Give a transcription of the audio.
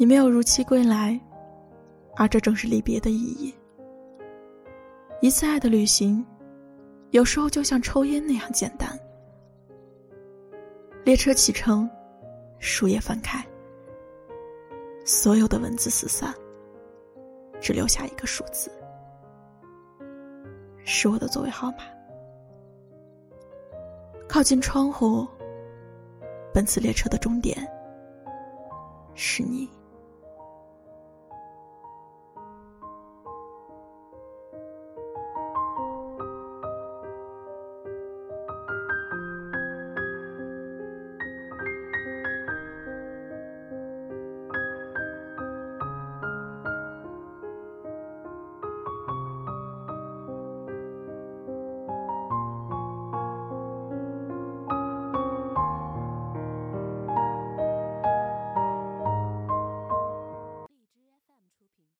你没有如期归来而这正是离别的意义。一次爱的旅行有时候就像抽烟那样简单。列车启程树叶翻开所有的文字四散只留下一个数字是我的座位号码。靠近窗户本次列车的终点是你。